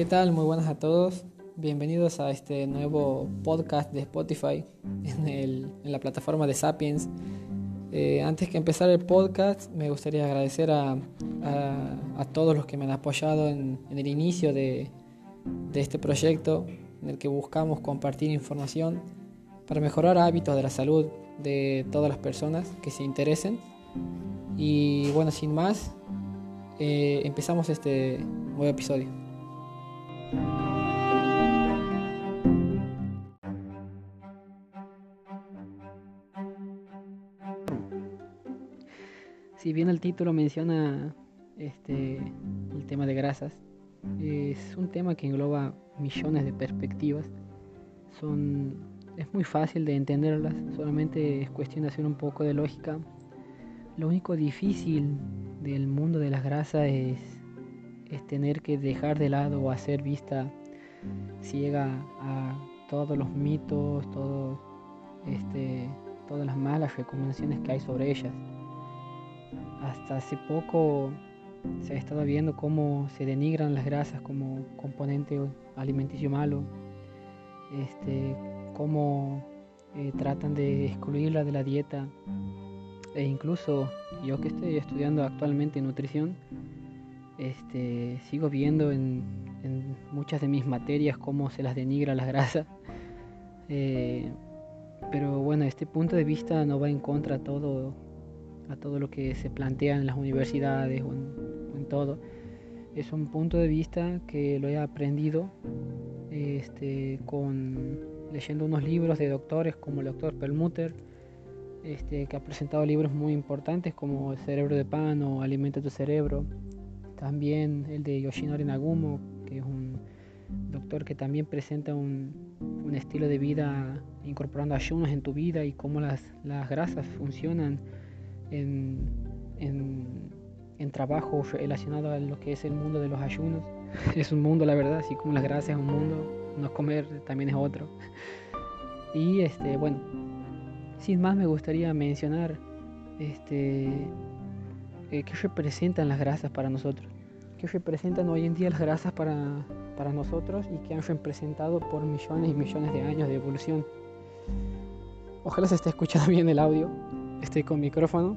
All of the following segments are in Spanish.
¿Qué tal? Muy buenas a todos. Bienvenidos a este nuevo podcast de Spotify en, la plataforma de Sapiens. Eh, antes que empezar el podcast, me gustaría agradecer a, todos los que me han apoyado en, el inicio de, de, este proyecto, en el que buscamos compartir información para mejorar hábitos de la salud de todas las personas que se interesen. Y bueno, sin más, eh, empezamos este nuevo episodio. Si bien el título menciona este, el tema de grasas, es un tema que engloba millones de perspectivas. Son, es muy fácil de entenderlas, solamente es cuestión de hacer un poco de lógica. Lo único difícil del mundo de las grasas es, es tener que dejar de lado o hacer vista ciega a todos los mitos, este, todas las malas recomendaciones que hay sobre ellas. Hasta hace poco se ha estado viendo cómo se denigran las grasas como componente alimenticio malo, este, cómo eh, tratan de excluirla de la dieta e incluso yo que estoy estudiando actualmente nutrición, este, sigo viendo en, muchas de mis materias cómo se las denigra las grasas. Eh, pero bueno, este punto de vista no va en contra a todo, a todo lo que se plantea en las universidades o en, todo. Es un punto de vista que lo he aprendido este, con, leyendo unos libros de doctores como el doctor Perlmutter este, que ha presentado libros muy importantes como El cerebro de pan o Alimenta tu cerebro. También el de Yoshinori Nagumo, que es un doctor que también presenta un, estilo de vida incorporando ayunos en tu vida y cómo las, grasas funcionan en, en, trabajo relacionado a lo que es el mundo de los ayunos. Es un mundo, la verdad, así como las grasas es un mundo, no comer también es otro. Y este, bueno, sin más me gustaría mencionar este, eh, qué representan las grasas para nosotros. ¿Qué representan hoy en día las grasas para, para nosotros y que han representado por millones y millones de años de evolución? Ojalá se esté escuchando bien el audio. Estoy con micrófono.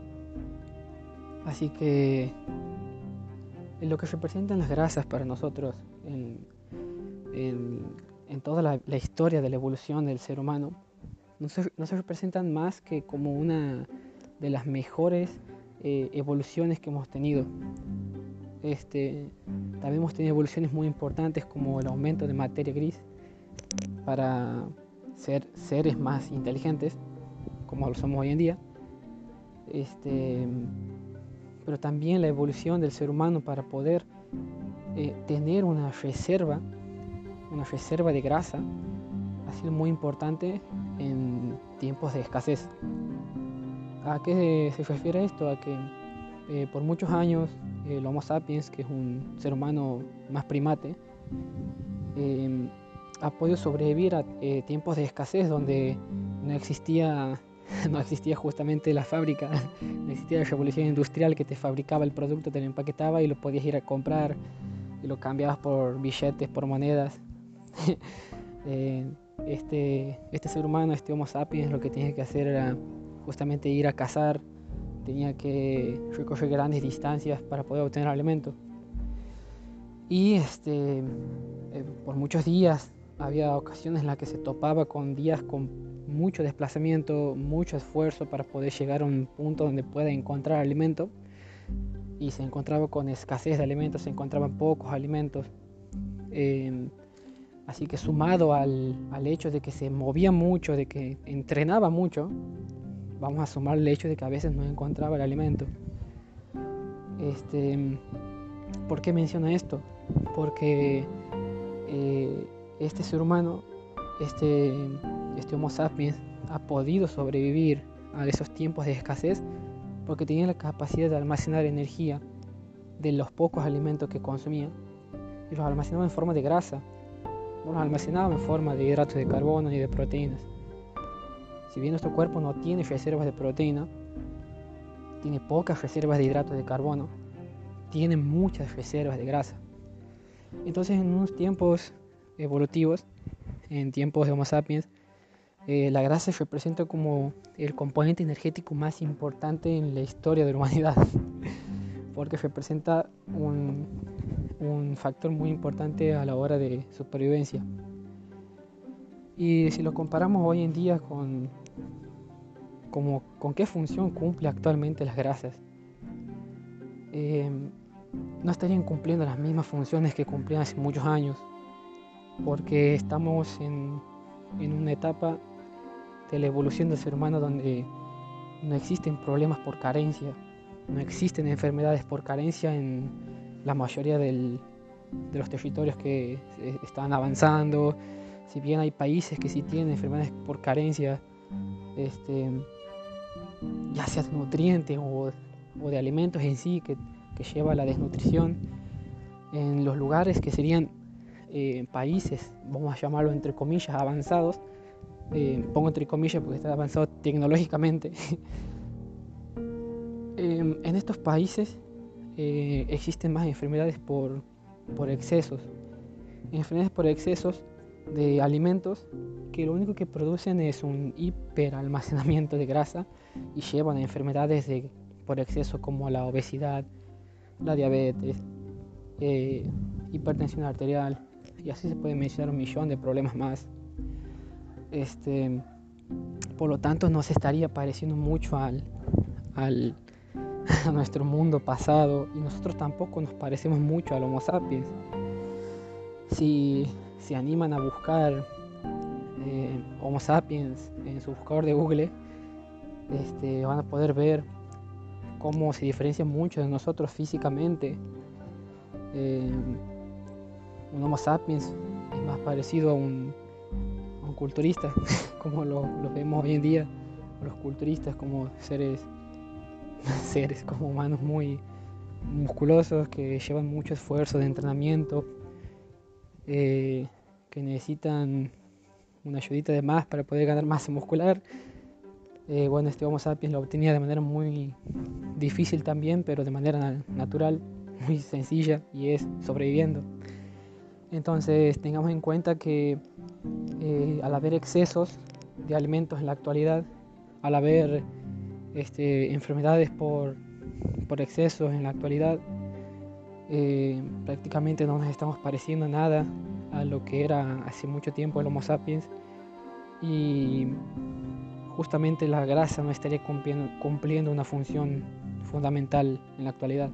Así que lo que representan las grasas para nosotros en, en, toda la, historia de la evolución del ser humano no se, representan más que como una de las mejores eh, evoluciones que hemos tenido. Este, también hemos tenido evoluciones muy importantes como el aumento de materia gris para ser seres más inteligentes, como lo somos hoy en día. Este, pero también la evolución del ser humano para poder eh, tener una reserva, una reserva de grasa ha sido muy importante en tiempos de escasez. ¿A qué se refiere esto? A que eh, por muchos años el Homo sapiens, que es un ser humano más primate, em, ha podido sobrevivir a eh, tiempos de escasez donde no existía, no existía justamente la fábrica, no existía la revolución industrial que te fabricaba el producto, te lo empaquetaba y lo podías ir a comprar y lo cambiabas por billetes, por monedas. Eh, este, este ser humano, este Homo sapiens, lo que tenía que hacer era justamente ir a cazar, tenía que recorrer grandes distancias para poder obtener alimento. Y este, eh, por muchos días había ocasiones en las que se topaba con días con mucho desplazamiento, mucho esfuerzo para poder llegar a un punto donde pueda encontrar alimento. Y se encontraba con escasez de alimentos, se encontraban pocos alimentos. Eh, Así que sumado al, hecho de que se movía mucho, de que entrenaba mucho, vamos a sumar el hecho de que a veces no encontraba el alimento. Este, ¿Por qué menciona esto? Porque eh, este ser humano, este, este Homo sapiens, ha podido sobrevivir a esos tiempos de escasez porque tenía la capacidad de almacenar energía de los pocos alimentos que consumía y los almacenaba en forma de grasa no los almacenaba en forma de hidratos de carbono ni de proteínas. Si bien nuestro cuerpo no tiene reservas de proteína, tiene pocas reservas de hidratos de carbono, tiene muchas reservas de grasa. Entonces en unos tiempos evolutivos, en tiempos de Homo sapiens, eh, la grasa se representa como el componente energético más importante en la historia de la humanidad, porque representa un, un factor muy importante a la hora de supervivencia. Y si lo comparamos hoy en día con, con qué función cumple actualmente las grasas, eh, no estarían cumpliendo las mismas funciones que cumplían hace muchos años, porque estamos en, en una etapa de la evolución del ser humano donde no existen problemas por carencia, no existen enfermedades por carencia en la mayoría de los territorios que están avanzando. Si bien hay países que sí tienen enfermedades por carencia, este, ya sea de nutrientes o, de alimentos en sí que, que, lleva a la desnutrición, en los lugares que serían eh, países, vamos a llamarlo entre comillas, avanzados, eh, pongo entre comillas porque está avanzado tecnológicamente, eh, en estos países eh, existen más enfermedades por, por excesos. Enfermedades por excesos de alimentos que lo único que producen es un hiperalmacenamiento de grasa y llevan a enfermedades de, por exceso como la obesidad, la diabetes, eh, hipertensión arterial y así se puede mencionar un millón de problemas más. Este, por lo tanto, no se estaría pareciendo mucho al, al, a nuestro mundo pasado y nosotros tampoco nos parecemos mucho al Homo sapiens. Si se animan a buscar eh, Homo sapiens en su buscador de Google, este, van a poder ver cómo se diferencia mucho de nosotros físicamente. Eh, un Homo sapiens es más parecido a un, a un culturista, como lo, lo, vemos hoy en día, los culturistas como seres seres como humanos muy musculosos que llevan mucho esfuerzo de entrenamiento, eh, que necesitan una ayudita de más para poder ganar masa muscular. Eh, bueno, este Homo sapiens lo obtenía de manera muy difícil también, pero de manera natural, muy sencilla y es sobreviviendo. Entonces tengamos en cuenta que eh, al haber excesos de alimentos en la actualidad, al haber este, enfermedades por, por excesos en la actualidad. Eh, prácticamente no nos estamos pareciendo nada a lo que era hace mucho tiempo el Homo sapiens y justamente la grasa no estaría cumpliendo, cumpliendo una función fundamental en la actualidad.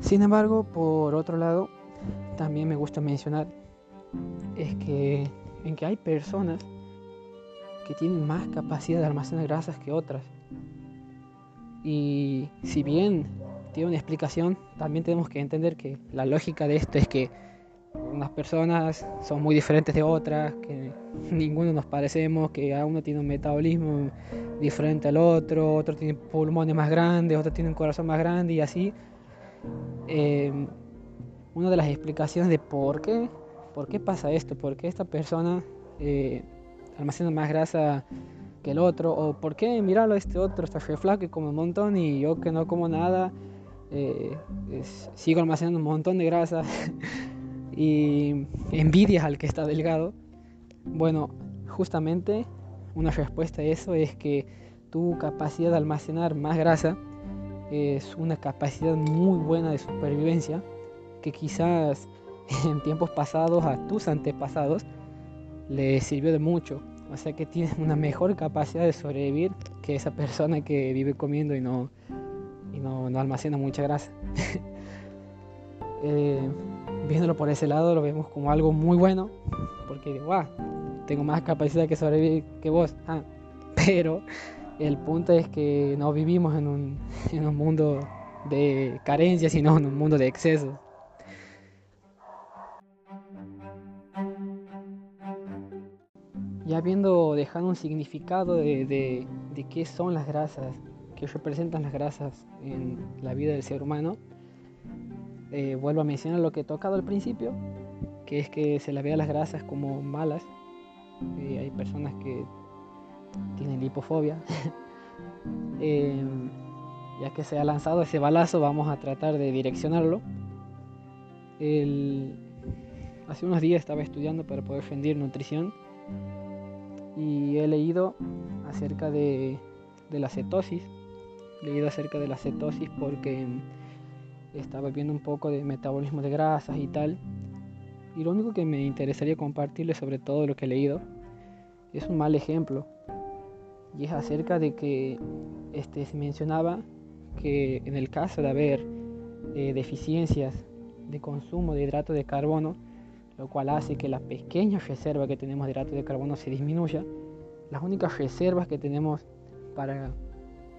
Sin embargo, por otro lado, también me gusta mencionar es que en que hay personas que tienen más capacidad de almacenar grasas que otras. Y si bien tiene una explicación, también tenemos que entender que la lógica de esto es que unas personas son muy diferentes de otras, que ninguno nos parecemos, que a uno tiene un metabolismo diferente al otro, otro tiene pulmones más grandes, otro tiene un corazón más grande y así. Eh, una de las explicaciones de por qué, por qué pasa esto, por qué esta persona eh, almacena más grasa que el otro, o por qué, míralo, este otro está re flaco y come un montón y yo que no como nada, eh, sigo almacenando un montón de grasa y envidias al que está delgado. Bueno, justamente una respuesta a eso es que tu capacidad de almacenar más grasa es una capacidad muy buena de supervivencia que quizás en tiempos pasados a tus antepasados le sirvió de mucho. O sea que tienes una mejor capacidad de sobrevivir que esa persona que vive comiendo y no, y no, almacena mucha grasa. eh, viéndolo por ese lado lo vemos como algo muy bueno, porque tengo más capacidad que sobrevivir que vos. Ah, pero el punto es que no vivimos en un, en un mundo de carencia, sino en un mundo de excesos. Ya habiendo dejado un significado de, de, qué son las grasas, qué representan las grasas en la vida del ser humano, eh, vuelvo a mencionar lo que he tocado al principio, que es que se le ve a las grasas como malas. Eh, hay personas que tienen lipofobia. eh, ya que se ha lanzado ese balazo, vamos a tratar de direccionarlo. hace unos días estaba estudiando para poder rendir nutrición y he leído acerca de, la cetosis. He leído acerca de la cetosis porque estaba viendo un poco de metabolismo de grasas y tal. Y lo único que me interesaría compartirles sobre todo lo que he leído es un mal ejemplo. Y es acerca de que este, se mencionaba que en el caso de haber eh, deficiencias de consumo de hidrato de carbono, lo cual hace que la pequeña reserva que tenemos de hidrato de carbono se disminuya, las únicas reservas que tenemos para,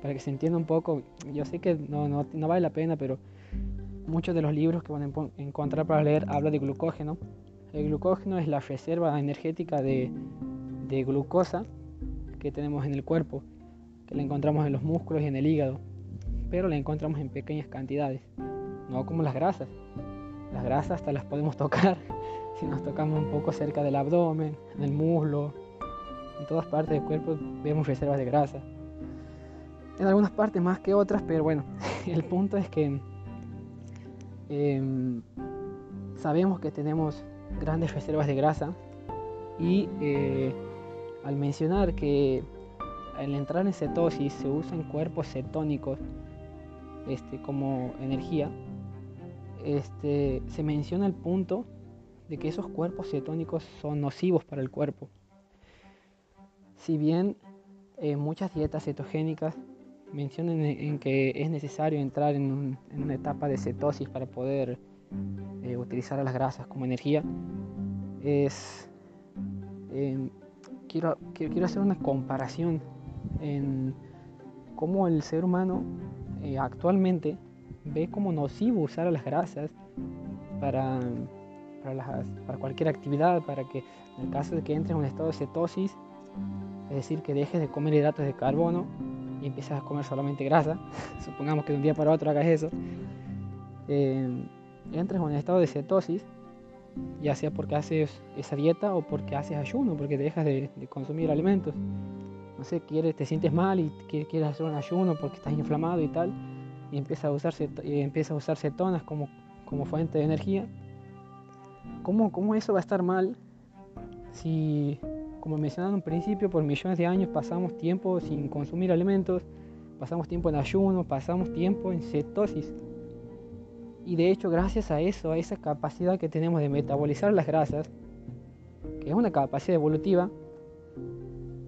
para que se entienda un poco, yo sé que no, no, no vale la pena, pero muchos de los libros que van a encontrar para leer hablan de glucógeno. El glucógeno es la reserva energética de, de glucosa que tenemos en el cuerpo, que la encontramos en los músculos y en el hígado, pero la encontramos en pequeñas cantidades, no como las grasas. Las grasas hasta las podemos tocar si nos tocamos un poco cerca del abdomen, en el muslo, en todas partes del cuerpo vemos reservas de grasa. En algunas partes más que otras, pero bueno, el punto es que em, sabemos que tenemos grandes reservas de grasa y eh, al mencionar que al entrar en cetosis se usan cuerpos cetónicos este, como energía, este, se menciona el punto de que esos cuerpos cetónicos son nocivos para el cuerpo. Si bien eh, muchas dietas cetogénicas mencionan en, que es necesario entrar en, una etapa de cetosis para poder eh, utilizar las grasas como energía, es em, quiero, quiero hacer una comparación en cómo el ser humano eh, actualmente ve como nocivo usar las grasas para, para, cualquier actividad, para que en el caso de que entres en un estado de cetosis, es decir, que dejes de comer hidratos de carbono y empieces a comer solamente grasa, supongamos que de un día para otro hagas eso, eh, entres en un estado de cetosis ya sea porque haces esa dieta o porque haces ayuno, porque te dejas de, consumir alimentos. No sé, quieres, te sientes mal y quieres hacer un ayuno porque estás inflamado y tal, y empiezas a usar, a usar cetonas como, como fuente de energía. ¿Cómo, ¿Cómo eso va a estar mal si, como mencionado en un principio, por millones de años pasamos tiempo sin consumir alimentos, pasamos tiempo en ayuno, pasamos tiempo en cetosis? Y de hecho, gracias a eso, a esa capacidad que tenemos de metabolizar las grasas, que es una capacidad evolutiva,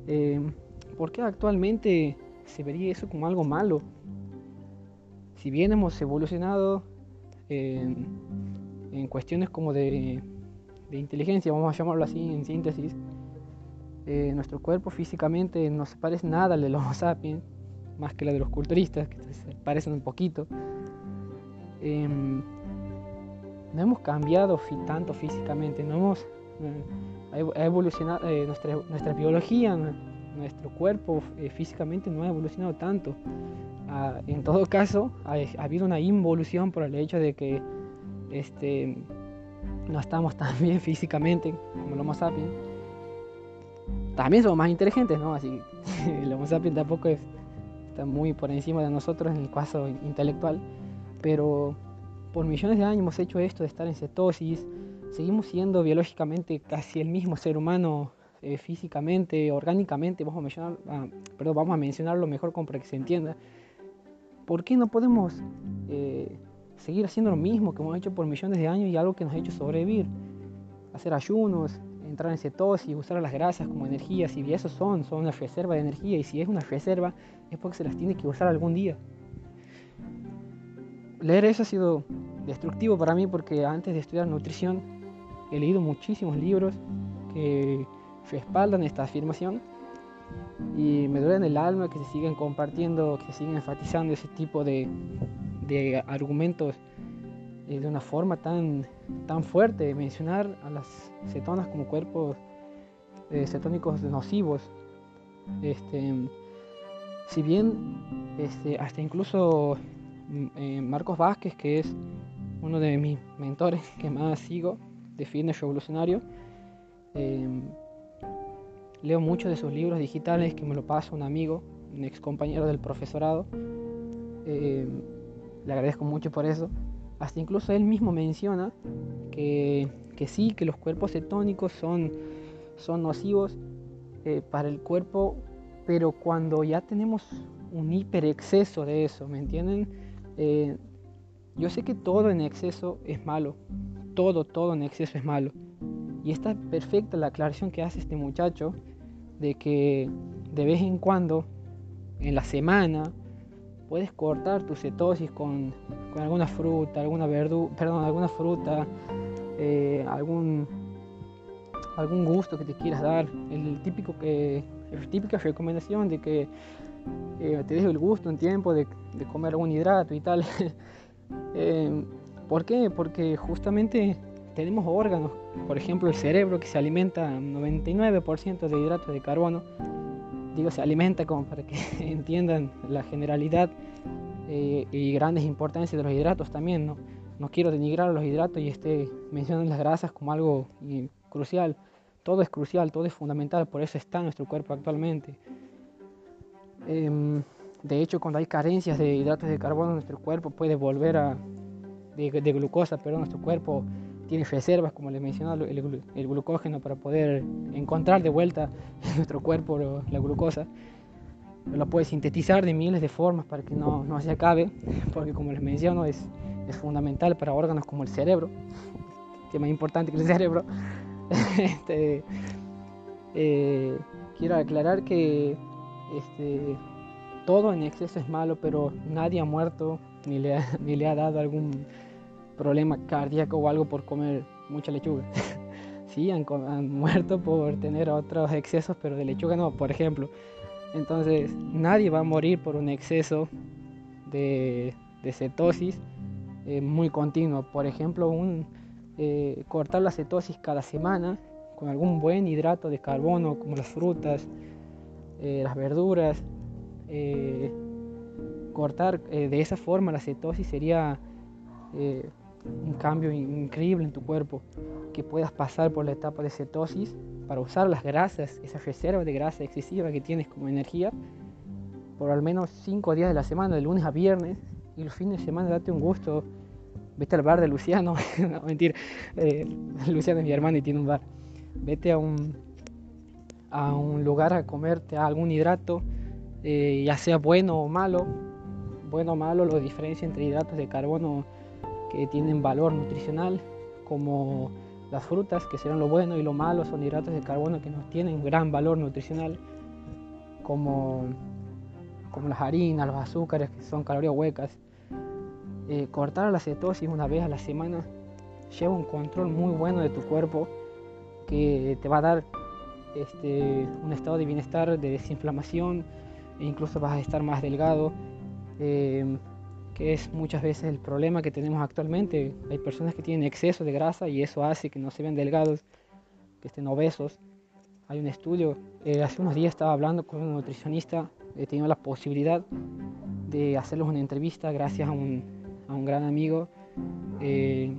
eh, ¿por qué actualmente se vería eso como algo malo? Si bien hemos evolucionado en cuestiones como de, inteligencia, vamos a llamarlo así en síntesis, eh, nuestro cuerpo físicamente no se parece nada al de los sapiens, más que la de los culturistas, que se parecen un poquito. Em, no hemos cambiado tanto físicamente, no hemos eh, ha evolucionado eh, nuestra, nuestra, biología, nuestro cuerpo físicamente no ha evolucionado tanto. Ah, en todo caso, ha, habido una involución por el hecho de que este, no estamos tan bien físicamente como el Homo sapiens. También somos más inteligentes, ¿no? Así el Homo sapiens tampoco está muy por encima de nosotros en el caso intelectual pero por millones de años hemos hecho esto de estar en cetosis, seguimos siendo biológicamente casi el mismo ser humano, eh, físicamente, orgánicamente, vamos a, mencionar, ah, perdón, vamos a mencionarlo mejor como para que se entienda. ¿Por qué no podemos eh, seguir haciendo lo mismo que hemos hecho por millones de años y algo que nos ha hecho sobrevivir? Hacer ayunos, entrar en cetosis, usar las grasas como energía, si eso son, son una reserva de energía y si es una reserva es porque se las tiene que usar algún día leer eso ha sido destructivo para mí porque antes de estudiar nutrición he leído muchísimos libros que respaldan esta afirmación y me duele en el alma que se siguen compartiendo, que se siguen enfatizando ese tipo de, argumentos eh, de una forma tan, tan fuerte, mencionar a las cetonas como cuerpos eh, cetónicos nocivos. Este, si bien este, hasta incluso eh, Marcos Vázquez, que es uno de mis mentores que más sigo de fitness revolucionario. Em, leo muchos de sus libros digitales que me lo pasa un amigo, un ex compañero del profesorado. Le agradezco mucho por eso. hasta incluso él mismo menciona que, sí, que los cuerpos cetónicos son, son nocivos eh, para el cuerpo, pero cuando ya tenemos un hiperexceso de eso, ¿me entienden? Eh, yo sé que todo en exceso es malo, todo, todo en exceso es malo. Y está perfecta la aclaración que hace este muchacho de que de vez en cuando, en la semana, puedes cortar tu cetosis con, alguna fruta, alguna verdura, perdón, alguna fruta, eh, algún, algún gusto que te quieras dar. El típico que, la típica recomendación de que eh, te deje el gusto en tiempo de, comer algún hidrato y tal. eh, ¿Por qué? Porque justamente tenemos órganos, por ejemplo el cerebro que se alimenta 99% de hidratos de carbono, digo se alimenta como para que entiendan la generalidad eh, y grandes importancias de los hidratos también, ¿no? No quiero denigrar los hidratos y mencionando las grasas como algo eh, crucial. Todo es crucial, todo es fundamental, por eso está nuestro cuerpo actualmente. Em, de hecho, cuando hay carencias de hidratos de carbono, nuestro cuerpo puede volver a... de, de glucosa, pero nuestro cuerpo tiene reservas, como les mencionaba, el, el, glucógeno para poder encontrar de vuelta en nuestro cuerpo la glucosa. Lo puede sintetizar de miles de formas para que no, no se acabe, porque como les menciono es, es fundamental para órganos como el cerebro, que más importante que el cerebro. este, eh, quiero aclarar que este, todo en exceso es malo, pero nadie ha muerto ni le ha, ni le ha dado algún problema cardíaco o algo por comer mucha lechuga. sí, han, muerto por tener otros excesos, pero de lechuga no, por ejemplo. Entonces, nadie va a morir por un exceso de, cetosis eh, muy continuo. Por ejemplo, un, eh, cortar la cetosis cada semana con algún buen hidrato de carbono, como las frutas, eh, las verduras. cortar de esa forma la cetosis sería un cambio increíble en tu cuerpo, que puedas pasar por la etapa de cetosis para usar las grasas, esa reserva de grasa excesiva que tienes como energía, por al menos 5 días de la semana, de lunes a viernes, y los fines de semana date un gusto, vete al bar de Luciano, no mentir, eh, Luciano es mi hermano y tiene un bar, vete a un, a un lugar a comerte algún hidrato, eh, ya sea bueno o malo, bueno o malo, lo diferencia entre hidratos de carbono que tienen valor nutricional, como las frutas, que serán lo bueno, y lo malo son hidratos de carbono que no tienen gran valor nutricional, como, como las harinas, los azúcares, que son calorías huecas. Eh, cortar la cetosis una vez a la semana lleva un control muy bueno de tu cuerpo que te va a dar este, un estado de bienestar, de desinflamación, e incluso vas a estar más delgado. Eh, es muchas veces el problema que tenemos actualmente. Hay personas que tienen exceso de grasa y eso hace que no se vean delgados, que estén obesos. Hay un estudio, eh, hace unos días estaba hablando con un nutricionista, he tenido la posibilidad de hacerles una entrevista gracias a un, gran amigo eh,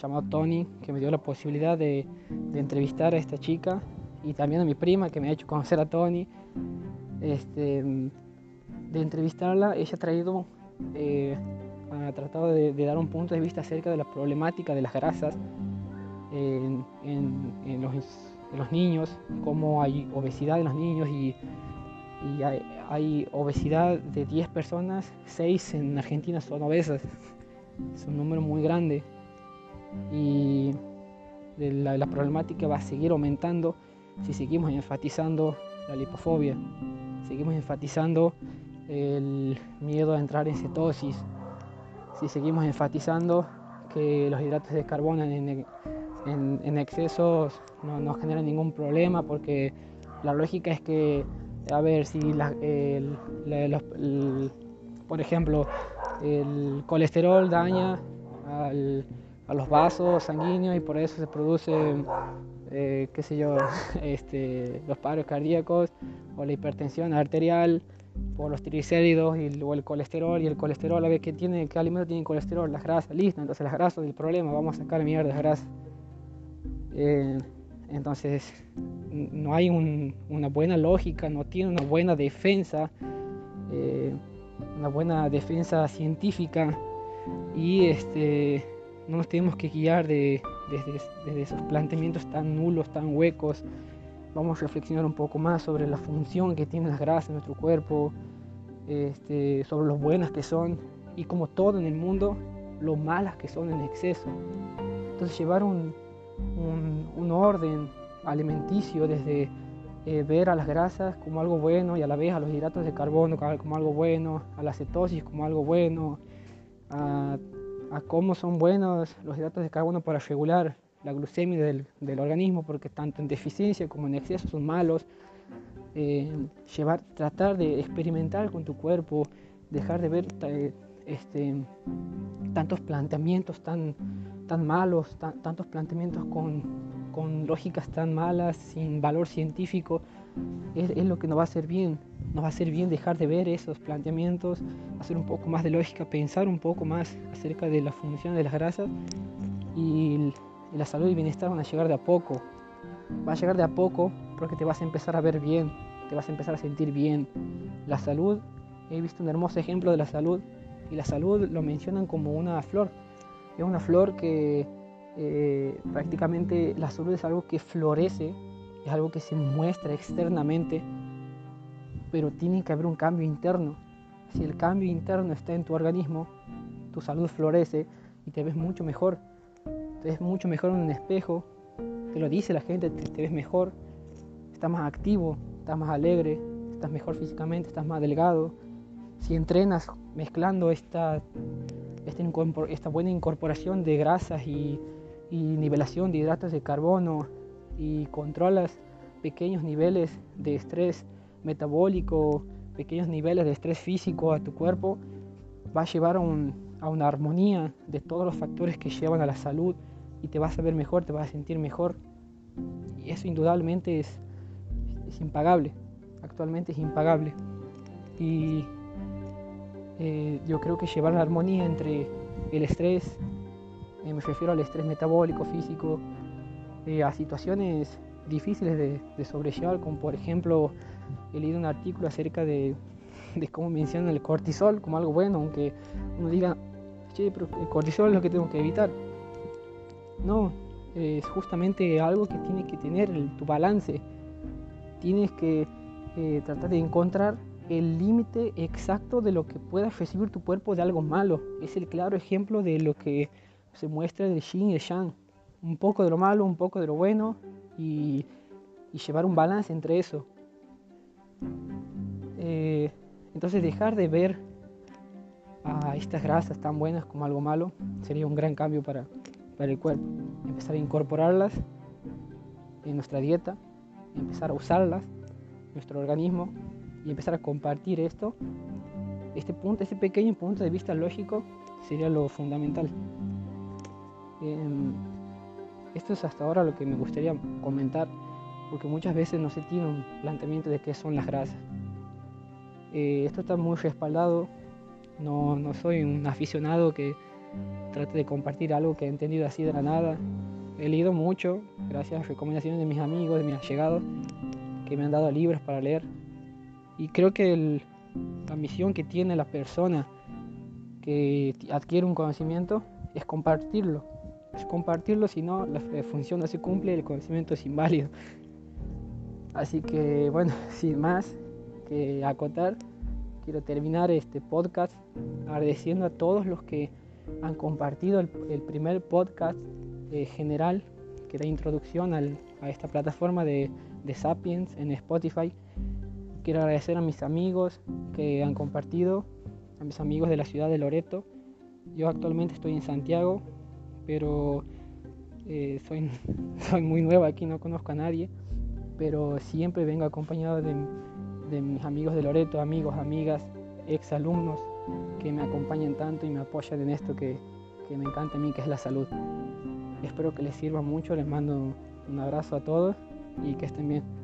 llamado Tony, que me dio la posibilidad de, de, entrevistar a esta chica y también a mi prima que me ha hecho conocer a Tony. Este, de entrevistarla, ella ha traído eh, ha tratado de, dar un punto de vista acerca de la problemática de las grasas en, los, niños, cómo hay obesidad en los niños y, hay, obesidad de 10 personas, 6 en Argentina son obesas. Es un número muy grande y la, la problemática va a seguir aumentando si seguimos enfatizando la lipofobia, seguimos enfatizando el miedo a entrar en cetosis. Si seguimos enfatizando que los hidratos de carbono en, en, exceso no, no, generan ningún problema porque la lógica es que, a ver, si por ejemplo, el colesterol daña a los vasos sanguíneos y por eso se produce, eh, qué sé yo, este, los paros cardíacos o la hipertensión arterial por los triglicéridos y o el colesterol y el colesterol a ver qué tiene qué alimento tiene colesterol las grasas listo entonces las grasas el problema vamos a sacar mierda de grasas eh, entonces no hay una buena lógica no tiene una buena defensa eh, una buena defensa científica y este, no nos tenemos que guiar de, desde, desde esos planteamientos tan nulos, tan huecos. Vamos a reflexionar un poco más sobre la función que tienen las grasas en nuestro cuerpo, este, sobre lo buenas que son y como todo en el mundo, lo malas que son en exceso. Entonces llevar un, un, orden alimenticio desde eh, ver a las grasas como algo bueno y a la vez a los hidratos de carbono como algo bueno, a la cetosis como algo bueno, a, cómo son buenos los hidratos de carbono para regular la glucemia del, del organismo, porque tanto en deficiencia como en exceso son malos. Eh, llevar, tratar de experimentar con tu cuerpo, dejar de ver eh, este, tantos planteamientos tan, tan malos, tantos planteamientos con, con, lógicas tan malas, sin valor científico, es, es, lo que nos va a hacer bien. Nos va a hacer bien dejar de ver esos planteamientos, hacer un poco más de lógica, pensar un poco más acerca de la función de las grasas y, y la salud y bienestar van a llegar de a poco. Va a llegar de a poco porque te vas a empezar a ver bien, te vas a empezar a sentir bien. La salud, he visto un hermoso ejemplo de la salud y la salud lo mencionan como una flor. Es una flor que eh, prácticamente la salud es algo que florece, es algo que se muestra externamente, pero tiene que haber un cambio interno. Si el cambio interno está en tu organismo, tu salud florece y te ves mucho mejor. Te ves mucho mejor en un espejo, te lo dice la gente, te ves mejor, estás más activo, estás más alegre, estás mejor físicamente, estás más delgado. Si entrenas mezclando esta, esta, buena incorporación de grasas y, nivelación de hidratos de carbono y controlas pequeños niveles de estrés metabólico, pequeños niveles de estrés físico a tu cuerpo, va a llevar a una armonía de todos los factores que llevan a la salud y te vas a ver mejor, te vas a sentir mejor. Y eso indudablemente es, es impagable, actualmente es impagable. Y eh, yo creo que llevar la armonía entre el estrés, eh, me refiero al estrés metabólico, físico, eh, a situaciones difíciles de, sobrellevar, como por ejemplo, he leído un artículo acerca de, de cómo mencionan el cortisol como algo bueno, aunque uno diga, che, pero el cortisol es lo que tengo que evitar. No, es justamente algo que tiene que tener tu balance tienes que eh, tratar de encontrar el límite exacto de lo que pueda recibir tu cuerpo de algo malo. Es el claro ejemplo de lo que se muestra de Yin y el Yang. Un poco de lo malo, un poco de lo bueno y, llevar un balance entre eso. Eh, entonces dejar de ver a estas grasas tan buenas como algo malo sería un gran cambio para, para el cuerpo. Empezar a incorporarlas en nuestra dieta empezar a usarlas, nuestro organismo, y empezar a compartir esto, este punto, este pequeño punto de vista lógico sería lo fundamental. Em, esto es hasta ahora lo que me gustaría comentar, porque muchas veces no se tiene un planteamiento de qué son las grasas. Eh, esto está muy respaldado, no, no soy un aficionado que trate de compartir algo que he entendido así de la nada, he leído mucho, gracias a recomendaciones de mis amigos, de mis allegados, que me han dado libros para leer. Y creo que la misión que tiene la persona que adquiere un conocimiento es compartirlo. Es compartirlo, si no, la función no se cumple, el conocimiento es inválido. Así que, bueno, sin más que acotar, quiero terminar este podcast agradeciendo a todos los que han compartido el primer podcast eh, general que da introducción a esta plataforma de, de Sapiens en Spotify. Quiero agradecer a mis amigos que han compartido, a mis amigos de la ciudad de Loreto. Yo actualmente estoy en Santiago, pero eh, soy, soy muy nueva aquí, no conozco a nadie, pero siempre vengo acompañado de, de mis amigos de Loreto, amigos, amigas, ex alumnos que me acompañan tanto y me apoyan en esto que, que me encanta a mí, que es la salud. Espero que les sirva mucho, les mando un abrazo a todos y que estén bien.